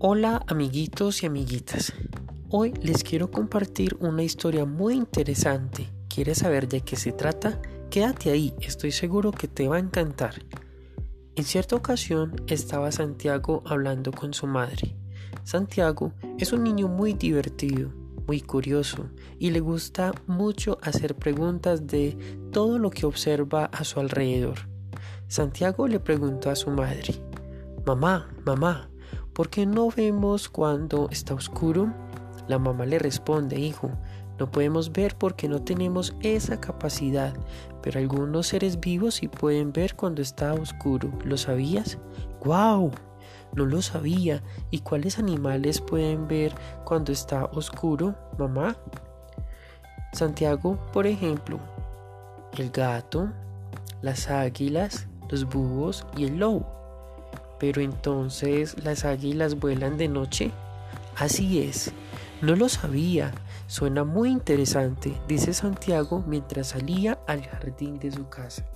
Hola amiguitos y amiguitas. Hoy les quiero compartir una historia muy interesante. ¿Quieres saber de qué se trata? Quédate ahí, estoy seguro que te va a encantar. En cierta ocasión estaba Santiago hablando con su madre. Santiago es un niño muy divertido, muy curioso y le gusta mucho hacer preguntas de todo lo que observa a su alrededor. Santiago le preguntó a su madre, Mamá, mamá, ¿por qué no vemos cuando está oscuro? La mamá le responde, hijo, no podemos ver porque no tenemos esa capacidad, pero algunos seres vivos sí pueden ver cuando está oscuro. ¿Lo sabías? ¡Guau! No lo sabía. ¿Y cuáles animales pueden ver cuando está oscuro, mamá? Santiago, por ejemplo, el gato, las águilas, los búhos y el lobo. Pero entonces las águilas vuelan de noche. Así es, no lo sabía. Suena muy interesante, dice Santiago mientras salía al jardín de su casa.